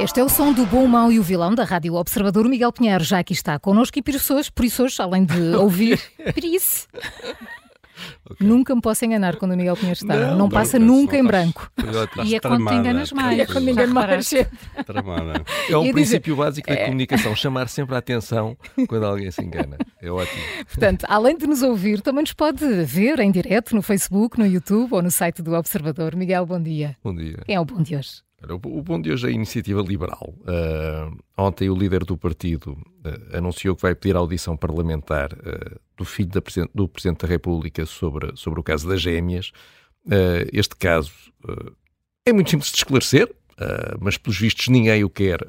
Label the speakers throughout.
Speaker 1: Este é o som do bom, mau e o vilão da Rádio Observador. Miguel Pinheiro já aqui está connosco e por isso hoje, por isso hoje além de ouvir, por isso. Okay. Nunca me posso enganar quando o Miguel Pinheiro está. Não, não passa não, nunca não, em branco.
Speaker 2: E é quando te enganas mais.
Speaker 1: E é quando engano mais.
Speaker 3: É um princípio básico da é. comunicação, chamar sempre a atenção quando alguém se engana. É ótimo.
Speaker 1: Portanto, além de nos ouvir, também nos pode ver em direto no Facebook, no YouTube ou no site do Observador. Miguel, bom dia.
Speaker 3: Bom dia.
Speaker 1: Quem é o bom de hoje?
Speaker 3: O bom de hoje é a iniciativa liberal. Uh, ontem o líder do partido uh, anunciou que vai pedir audição parlamentar uh, do filho da, do Presidente da República sobre, sobre o caso das gêmeas. este caso é muito simples de esclarecer, mas pelos vistos ninguém o quer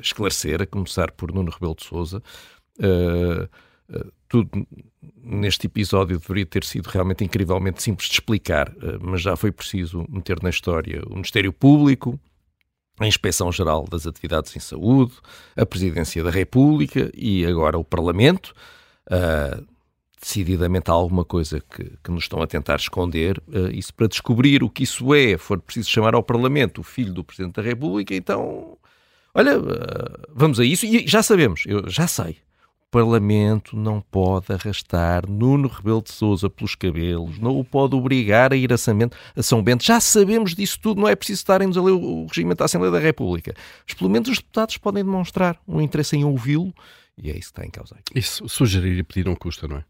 Speaker 3: esclarecer, a começar por Nuno Rebelo de Sousa. tudo neste episódio deveria ter sido realmente incrivelmente simples de explicar, mas já foi preciso meter na história o Ministério Público, a Inspeção-Geral das Atividades em Saúde, a Presidência da República e agora o Parlamento. Uh, decididamente há alguma coisa que, que, nos estão a tentar esconder. Uh, isso para descobrir o que isso é, for preciso chamar ao Parlamento o filho do Presidente da República, então, olha, uh, vamos a isso. E já sabemos, eu já sei, Parlamento não pode arrastar Nuno Rebelo de Sousa pelos cabelos, não o pode obrigar a ir a São, Bento, a São Bento. Já sabemos disso tudo, não é preciso estarem-nos a ler o regimento da Assembleia da República. Mas pelo menos os deputados podem demonstrar um interesse em ouvi-lo e é isso que está em causa aqui.
Speaker 2: Isso sugerir e pedir não custa, não é?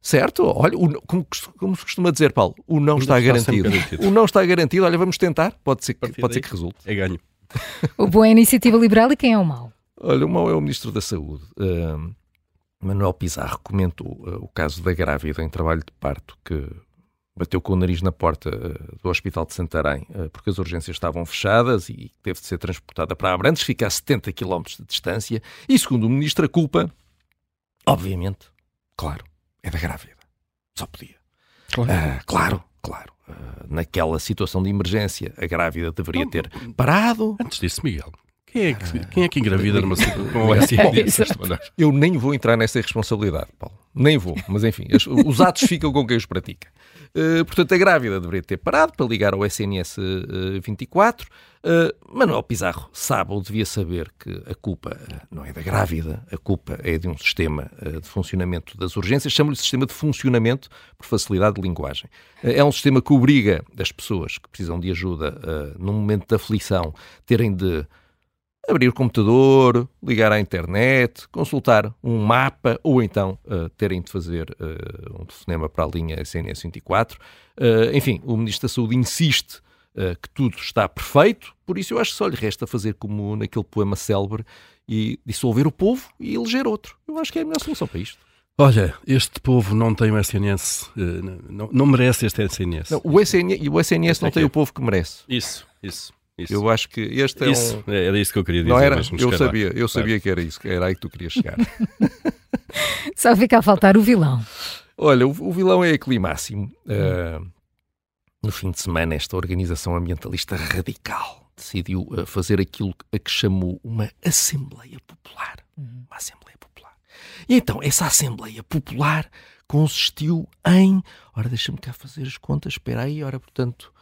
Speaker 3: Certo? Olha, o, como, como, se costuma dizer, Paulo, o não está, está garantido. garantido. O não está garantido, olha, vamos tentar, pode ser que, pode ser que resulte.
Speaker 2: É ganho.
Speaker 1: O bom é a iniciativa liberal e quem é o mau?
Speaker 3: Olha, o mau é o Ministro da Saúde. Uh, Manuel Pizarro comentou uh, o caso da grávida em trabalho de parto que bateu com o nariz na porta uh, do Hospital de Santarém uh, porque as urgências estavam fechadas e teve de ser transportada para Abrantes, fica a 70 km de distância. E segundo o ministro, a culpa, obviamente, claro, é da grávida. Só podia. Claro, claro. claro. naquela situação de emergência, a grávida deveria ter parado.
Speaker 2: Antes disso, Miguel, quem é que, quem é que engravida numa com o SNS?
Speaker 3: Eu nem vou entrar nessa responsabilidade, Paulo. Nem vou. Mas enfim, os, os atos ficam com quem os pratica. Uh, portanto, a grávida deveria ter parado para ligar ao SNS uh, 24. Uh, Manuel Pizarro sabe ou devia saber que a culpa não é da grávida, a culpa é de um sistema uh, de funcionamento das urgências. Chamo-lhe sistema de funcionamento por facilidade de linguagem. Uh, é um sistema que obriga as pessoas que precisam de ajuda num momento de aflição terem de abrir o computador, ligar à internet, consultar um mapa ou então uh, terem de fazer uh, um telefonema para a linha SNS 24. Uh, enfim, o Ministro da Saúde insiste uh, que tudo está perfeito, por isso eu acho que só lhe resta fazer como naquele poema célebre e dissolver o povo e eleger outro. Eu acho que é a melhor solução para isto.
Speaker 2: Olha, este povo não tem o SNS, não, não merece este SNS.
Speaker 3: Não, o SNS, e o SNS não tem o povo que merece.
Speaker 2: Isso, isso. Isso.
Speaker 3: Eu acho que este é
Speaker 2: isso,
Speaker 3: um...
Speaker 2: Era isso que eu queria dizer.
Speaker 3: Não era? Eu sabia, eu sabia que era isso, que era aí que tu querias chegar.
Speaker 1: Só fica a faltar o vilão.
Speaker 3: Olha, o, o vilão é a Climáximo. Uh, no fim de semana, esta organização ambientalista radical decidiu uh, fazer aquilo a que chamou uma Assembleia Popular. Uhum. Uma Assembleia Popular. E então, essa Assembleia Popular consistiu em. Ora, deixa-me cá fazer as contas, espera aí, ora, portanto,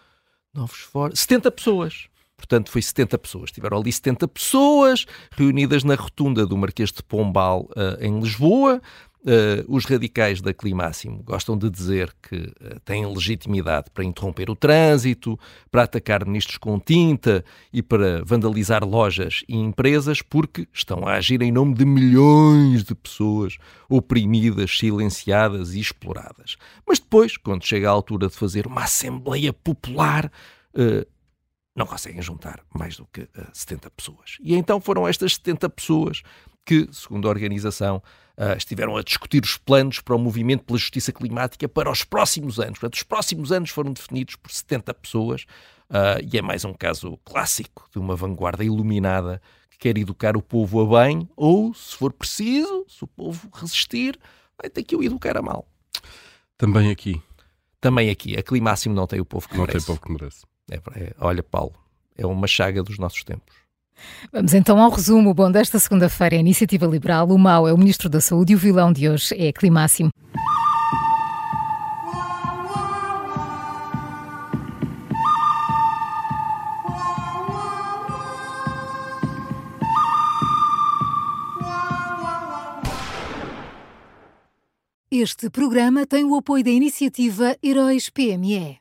Speaker 3: novos fora. 70 pessoas. Portanto, foi 70 pessoas. Tiveram ali 70 pessoas reunidas na rotunda do Marquês de Pombal, uh, em Lisboa. Uh, os radicais da Climáximo gostam de dizer que uh, têm legitimidade para interromper o trânsito, para atacar ministros com tinta e para vandalizar lojas e empresas, porque estão a agir em nome de milhões de pessoas oprimidas, silenciadas e exploradas. Mas depois, quando chega a altura de fazer uma Assembleia Popular, uh, não conseguem juntar mais do que uh, 70 pessoas. E então foram estas 70 pessoas que, segundo a organização, uh, estiveram a discutir os planos para o movimento pela justiça climática para os próximos anos. Portanto, os próximos anos foram definidos por 70 pessoas uh, e é mais um caso clássico de uma vanguarda iluminada que quer educar o povo a bem ou, se for preciso, se o povo resistir, vai ter que o educar a mal.
Speaker 2: Também aqui.
Speaker 3: Também aqui. A Climáximo não tem o povo que
Speaker 2: não
Speaker 3: merece.
Speaker 2: Não tem o povo que merece.
Speaker 3: É, é, olha, Paulo, é uma chaga dos nossos tempos.
Speaker 1: Vamos então ao resumo. Bom, desta segunda-feira, a Iniciativa Liberal, o mau é o Ministro da Saúde e o vilão de hoje é Climáximo. Este programa tem o apoio da iniciativa Heróis PME.